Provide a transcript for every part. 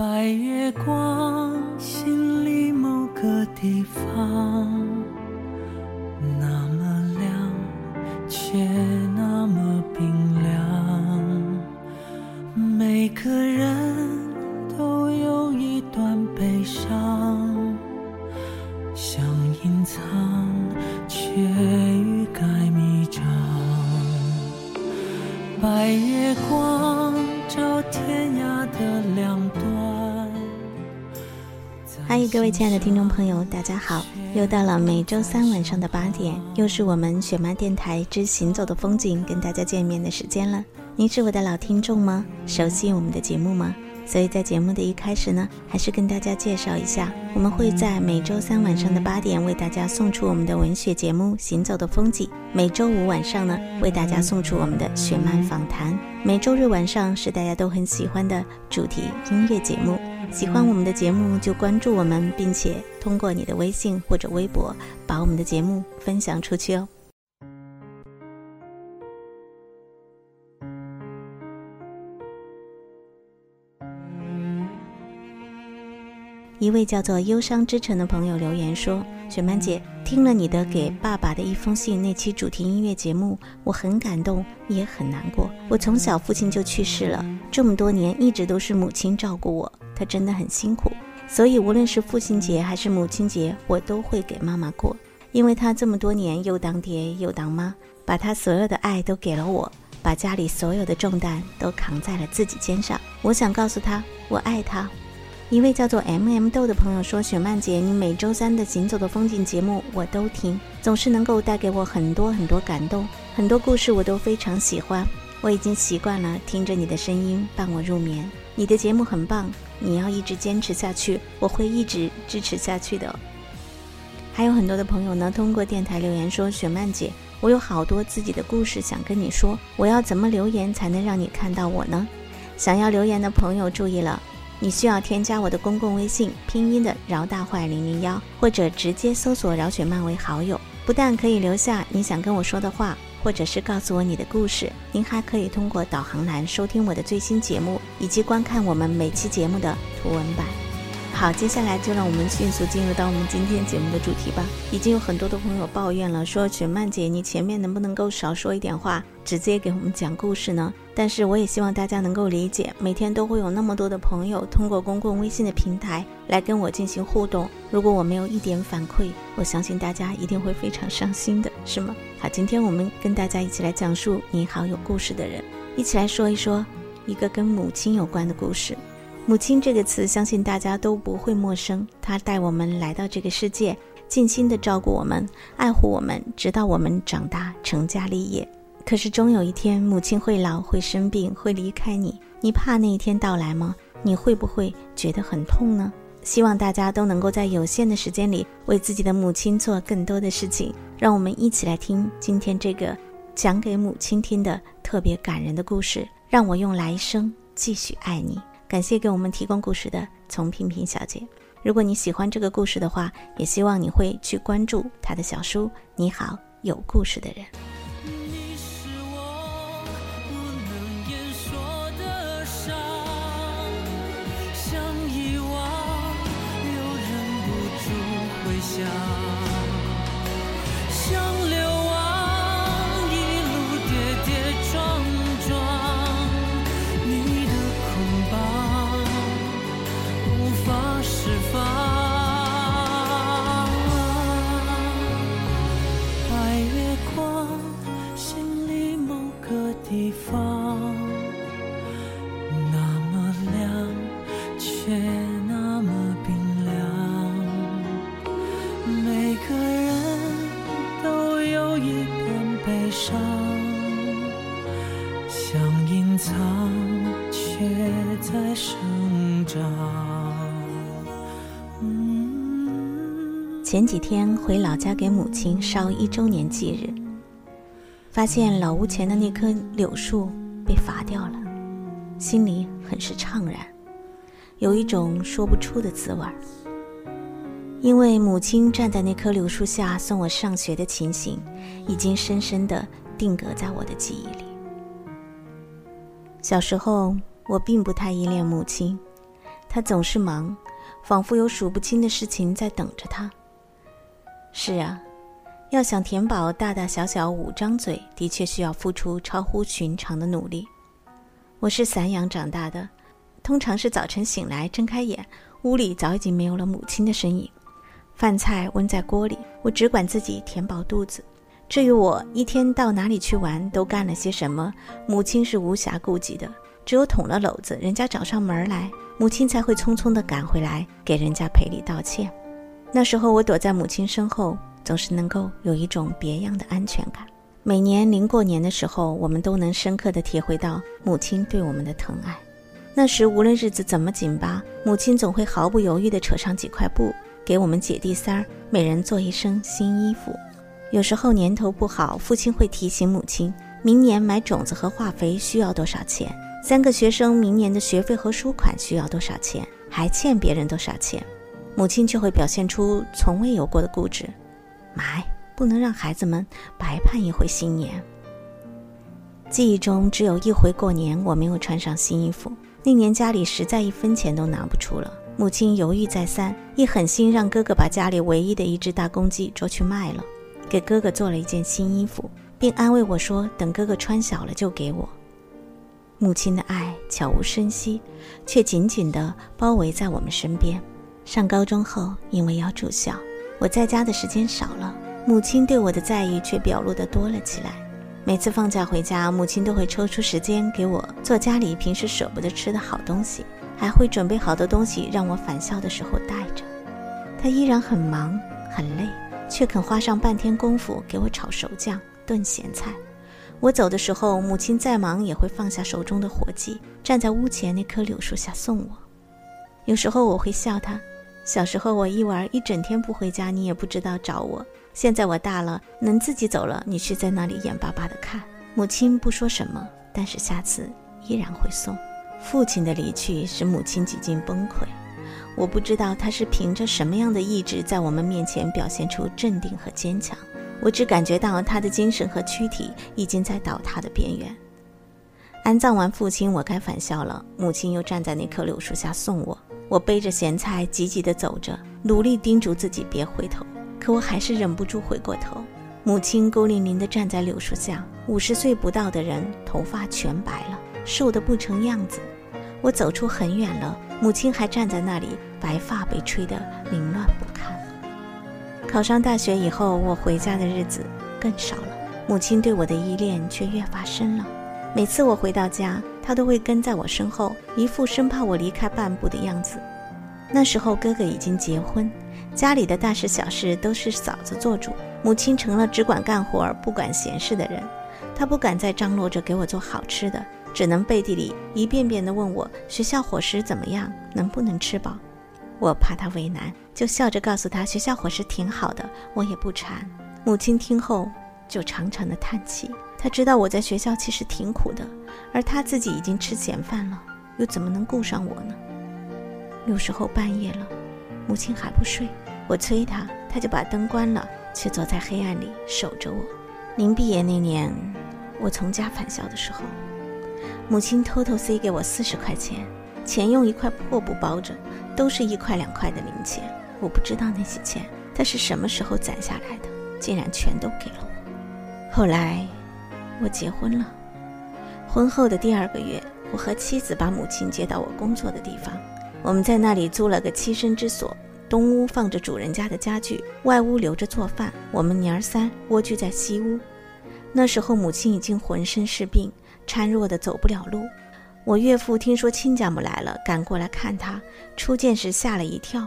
白月光，心里某个地方，那么亮，却嗨，各位亲爱的听众朋友，大家好！又到了每周三晚上的八点，又是我们雪漫电台之行走的风景跟大家见面的时间了。您是我的老听众吗？熟悉我们的节目吗？所以在节目的一开始呢，还是跟大家介绍一下，我们会在每周三晚上的八点为大家送出我们的文学节目《行走的风景》，每周五晚上呢为大家送出我们的雪漫访谈，每周日晚上是大家都很喜欢的主题音乐节目。喜欢我们的节目就关注我们，并且通过你的微信或者微博把我们的节目分享出去哦。一位叫做“忧伤之城”的朋友留言说：“雪曼姐，听了你的给爸爸的一封信那期主题音乐节目，我很感动，也很难过。我从小父亲就去世了，这么多年一直都是母亲照顾我，她真的很辛苦。所以无论是父亲节还是母亲节，我都会给妈妈过，因为她这么多年又当爹又当妈，把她所有的爱都给了我，把家里所有的重担都扛在了自己肩上。我想告诉她，我爱她。”一位叫做 M M 豆的朋友说：“雪曼姐，你每周三的行走的风景节目我都听，总是能够带给我很多很多感动，很多故事我都非常喜欢。我已经习惯了听着你的声音伴我入眠。你的节目很棒，你要一直坚持下去，我会一直支持下去的。”还有很多的朋友呢，通过电台留言说：“雪曼姐，我有好多自己的故事想跟你说，我要怎么留言才能让你看到我呢？”想要留言的朋友注意了。你需要添加我的公共微信，拼音的饶大坏零零幺，或者直接搜索饶雪漫为好友。不但可以留下你想跟我说的话，或者是告诉我你的故事，您还可以通过导航栏收听我的最新节目，以及观看我们每期节目的图文版。好，接下来就让我们迅速进入到我们今天节目的主题吧。已经有很多的朋友抱怨了，说雪曼姐，你前面能不能够少说一点话，直接给我们讲故事呢？但是我也希望大家能够理解，每天都会有那么多的朋友通过公共微信的平台来跟我进行互动。如果我没有一点反馈，我相信大家一定会非常伤心的，是吗？好，今天我们跟大家一起来讲述你好有故事的人，一起来说一说一个跟母亲有关的故事。母亲这个词，相信大家都不会陌生。她带我们来到这个世界，尽心的照顾我们，爱护我们，直到我们长大成家立业。可是终有一天，母亲会老，会生病，会离开你。你怕那一天到来吗？你会不会觉得很痛呢？希望大家都能够在有限的时间里，为自己的母亲做更多的事情。让我们一起来听今天这个讲给母亲听的特别感人的故事。让我用来生继续爱你。感谢给我们提供故事的丛萍萍小姐。如果你喜欢这个故事的话，也希望你会去关注她的小书《你好，有故事的人》。呀上，想隐藏，却在生长。前几天回老家给母亲烧一周年忌日，发现老屋前的那棵柳树被伐掉了，心里很是怅然，有一种说不出的滋味儿。因为母亲站在那棵柳树下送我上学的情形，已经深深地定格在我的记忆里。小时候，我并不太依恋母亲，她总是忙，仿佛有数不清的事情在等着她。是啊，要想填饱大大小小五张嘴，的确需要付出超乎寻常的努力。我是散养长大的，通常是早晨醒来睁开眼，屋里早已经没有了母亲的身影。饭菜温在锅里，我只管自己填饱肚子。至于我一天到哪里去玩，都干了些什么，母亲是无暇顾及的。只有捅了篓子，人家找上门来，母亲才会匆匆地赶回来给人家赔礼道歉。那时候我躲在母亲身后，总是能够有一种别样的安全感。每年临过年的时候，我们都能深刻地体会到母亲对我们的疼爱。那时无论日子怎么紧巴，母亲总会毫不犹豫地扯上几块布。给我们姐弟三儿每人做一身新衣服。有时候年头不好，父亲会提醒母亲，明年买种子和化肥需要多少钱，三个学生明年的学费和书款需要多少钱，还欠别人多少钱。母亲却会表现出从未有过的固执，买不能让孩子们白盼一回新年。记忆中只有一回过年我没有穿上新衣服，那年家里实在一分钱都拿不出了。母亲犹豫再三，一狠心让哥哥把家里唯一的一只大公鸡捉去卖了，给哥哥做了一件新衣服，并安慰我说：“等哥哥穿小了就给我。”母亲的爱悄无声息，却紧紧地包围在我们身边。上高中后，因为要住校，我在家的时间少了，母亲对我的在意却表露得多了起来。每次放假回家，母亲都会抽出时间给我做家里平时舍不得吃的好东西。还会准备好多东西让我返校的时候带着。他依然很忙很累，却肯花上半天功夫给我炒熟酱、炖咸菜。我走的时候，母亲再忙也会放下手中的活计，站在屋前那棵柳树下送我。有时候我会笑他：小时候我一玩一整天不回家，你也不知道找我。现在我大了，能自己走了，你却在那里眼巴巴地看。母亲不说什么，但是下次依然会送。父亲的离去使母亲几近崩溃，我不知道他是凭着什么样的意志在我们面前表现出镇定和坚强，我只感觉到他的精神和躯体已经在倒塌的边缘。安葬完父亲，我该返校了，母亲又站在那棵柳树下送我，我背着咸菜急急地走着，努力叮嘱自己别回头，可我还是忍不住回过头。母亲孤零零地站在柳树下，五十岁不到的人，头发全白了。瘦得不成样子，我走出很远了，母亲还站在那里，白发被吹得凌乱不堪。考上大学以后，我回家的日子更少了，母亲对我的依恋却越发深了。每次我回到家，她都会跟在我身后，一副生怕我离开半步的样子。那时候哥哥已经结婚，家里的大事小事都是嫂子做主，母亲成了只管干活不管闲事的人。她不敢再张罗着给我做好吃的。只能背地里一遍遍地问我学校伙食怎么样，能不能吃饱。我怕他为难，就笑着告诉他学校伙食挺好的，我也不馋。母亲听后就长长的叹气。她知道我在学校其实挺苦的，而她自己已经吃闲饭了，又怎么能顾上我呢？有时候半夜了，母亲还不睡，我催她，她就把灯关了，却坐在黑暗里守着我。临毕业那年，我从家返校的时候。母亲偷偷塞给我四十块钱，钱用一块破布包着，都是一块两块的零钱。我不知道那些钱她是什么时候攒下来的，竟然全都给了我。后来，我结婚了。婚后的第二个月，我和妻子把母亲接到我工作的地方，我们在那里租了个栖身之所。东屋放着主人家的家具，外屋留着做饭。我们娘儿三蜗居在西屋。那时候母亲已经浑身是病。孱弱的走不了路，我岳父听说亲家母来了，赶过来看他，初见时吓了一跳。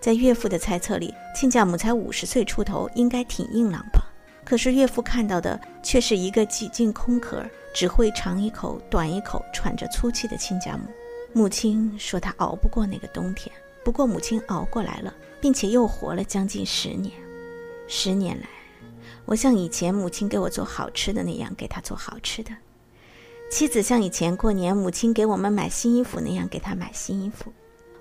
在岳父的猜测里，亲家母才五十岁出头，应该挺硬朗吧？可是岳父看到的却是一个几近空壳，只会长一口短一口、喘着粗气的亲家母。母亲说她熬不过那个冬天，不过母亲熬过来了，并且又活了将近十年。十年来，我像以前母亲给我做好吃的那样给她做好吃的。妻子像以前过年母亲给我们买新衣服那样给她买新衣服。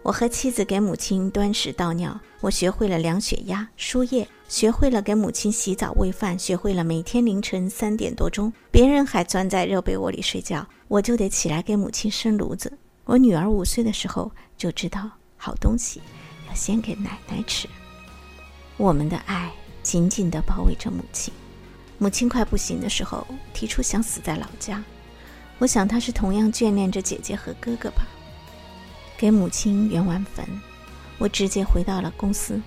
我和妻子给母亲端屎倒尿，我学会了量血压、输液，学会了给母亲洗澡喂饭，学会了每天凌晨三点多钟，别人还钻在热被窝里睡觉，我就得起来给母亲生炉子。我女儿五岁的时候就知道好东西要先给奶奶吃。我们的爱紧紧地包围着母亲。母亲快不行的时候，提出想死在老家。我想他是同样眷恋着姐姐和哥哥吧。给母亲圆完坟，我直接回到了公司。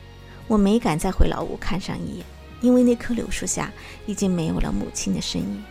我没敢再回老屋看上一眼，因为那棵柳树下已经没有了母亲的身影。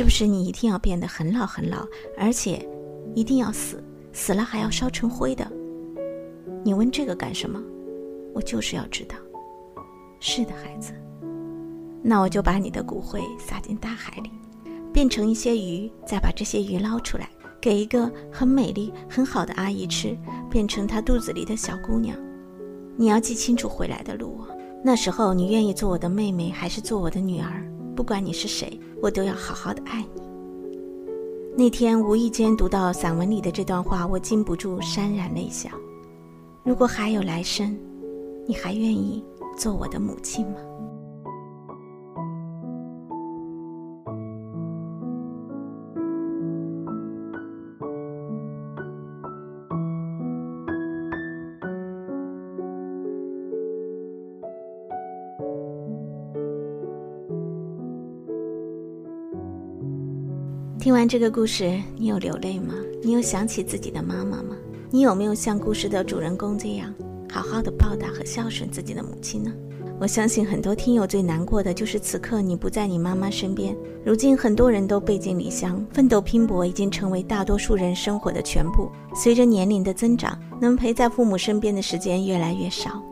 是不是你一定要变得很老很老，而且一定要死，死了还要烧成灰的？你问这个干什么？我就是要知道。是的，孩子。那我就把你的骨灰撒进大海里，变成一些鱼，再把这些鱼捞出来，给一个很美丽、很好的阿姨吃，变成她肚子里的小姑娘。你要记清楚回来的路。那时候你愿意做我的妹妹，还是做我的女儿？不管你是谁，我都要好好的爱你。那天无意间读到散文里的这段话，我禁不住潸然泪下。如果还有来生，你还愿意做我的母亲吗？听完这个故事，你有流泪吗？你有想起自己的妈妈吗？你有没有像故事的主人公这样，好好的报答和孝顺自己的母亲呢？我相信很多听友最难过的就是此刻你不在你妈妈身边。如今很多人都背井离乡，奋斗拼搏已经成为大多数人生活的全部。随着年龄的增长，能陪在父母身边的时间越来越少，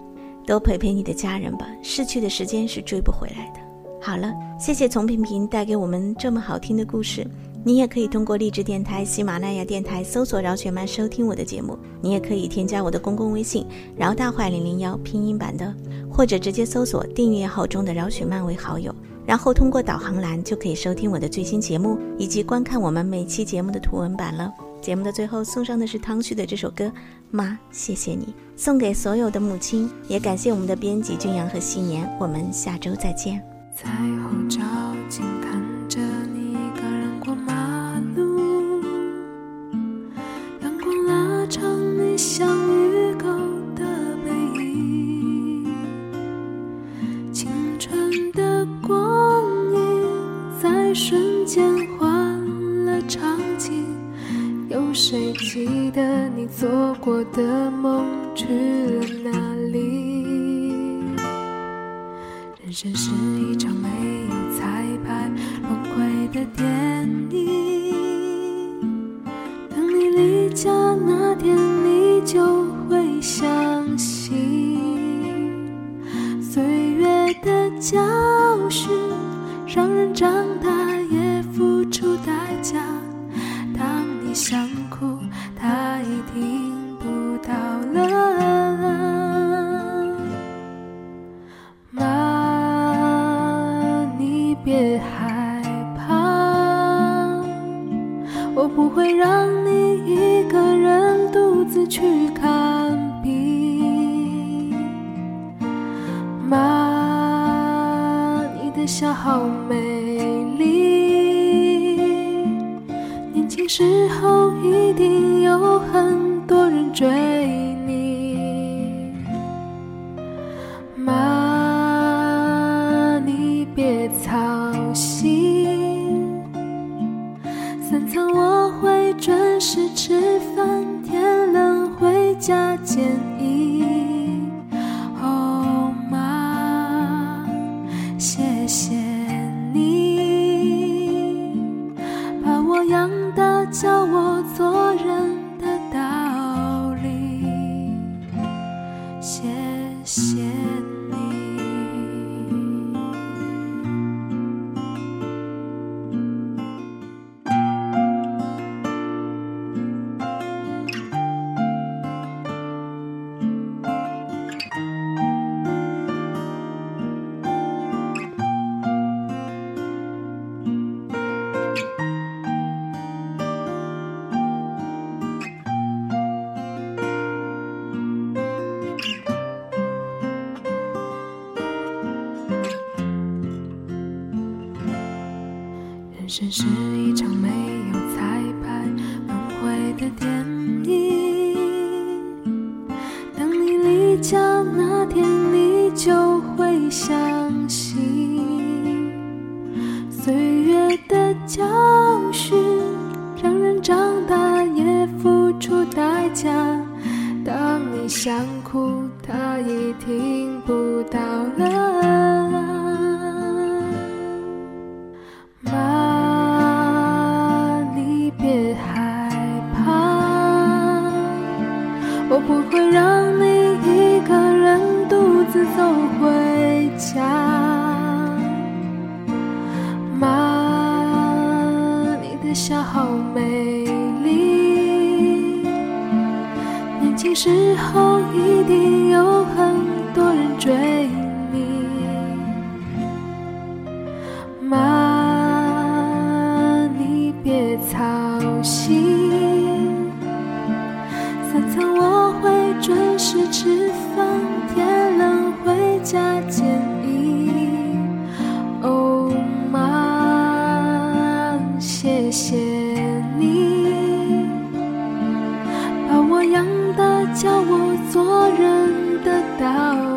多陪陪你的家人吧。逝去的时间是追不回来的。好了，谢谢丛萍萍带给我们这么好听的故事。你也可以通过励志电台、喜马拉雅电台搜索饶雪漫收听我的节目。你也可以添加我的公共微信“饶大坏零零幺”拼音版的，或者直接搜索订阅号中的饶雪漫为好友，然后通过导航栏就可以收听我的最新节目以及观看我们每期节目的图文版了。节目的最后送上的是汤旭的这首歌《妈，谢谢你》，送给所有的母亲，也感谢我们的编辑君阳和夕年。我们下周再见。彩虹照进回家那天，你就会相信，岁月的教训让人长大也付出代价。当你想哭，他一定去看病。妈，你的笑好美丽，年轻时一教训让人长大也付出代价。当你想哭，他已听的笑好美丽，年轻时候谢谢你把我养大教我做人的道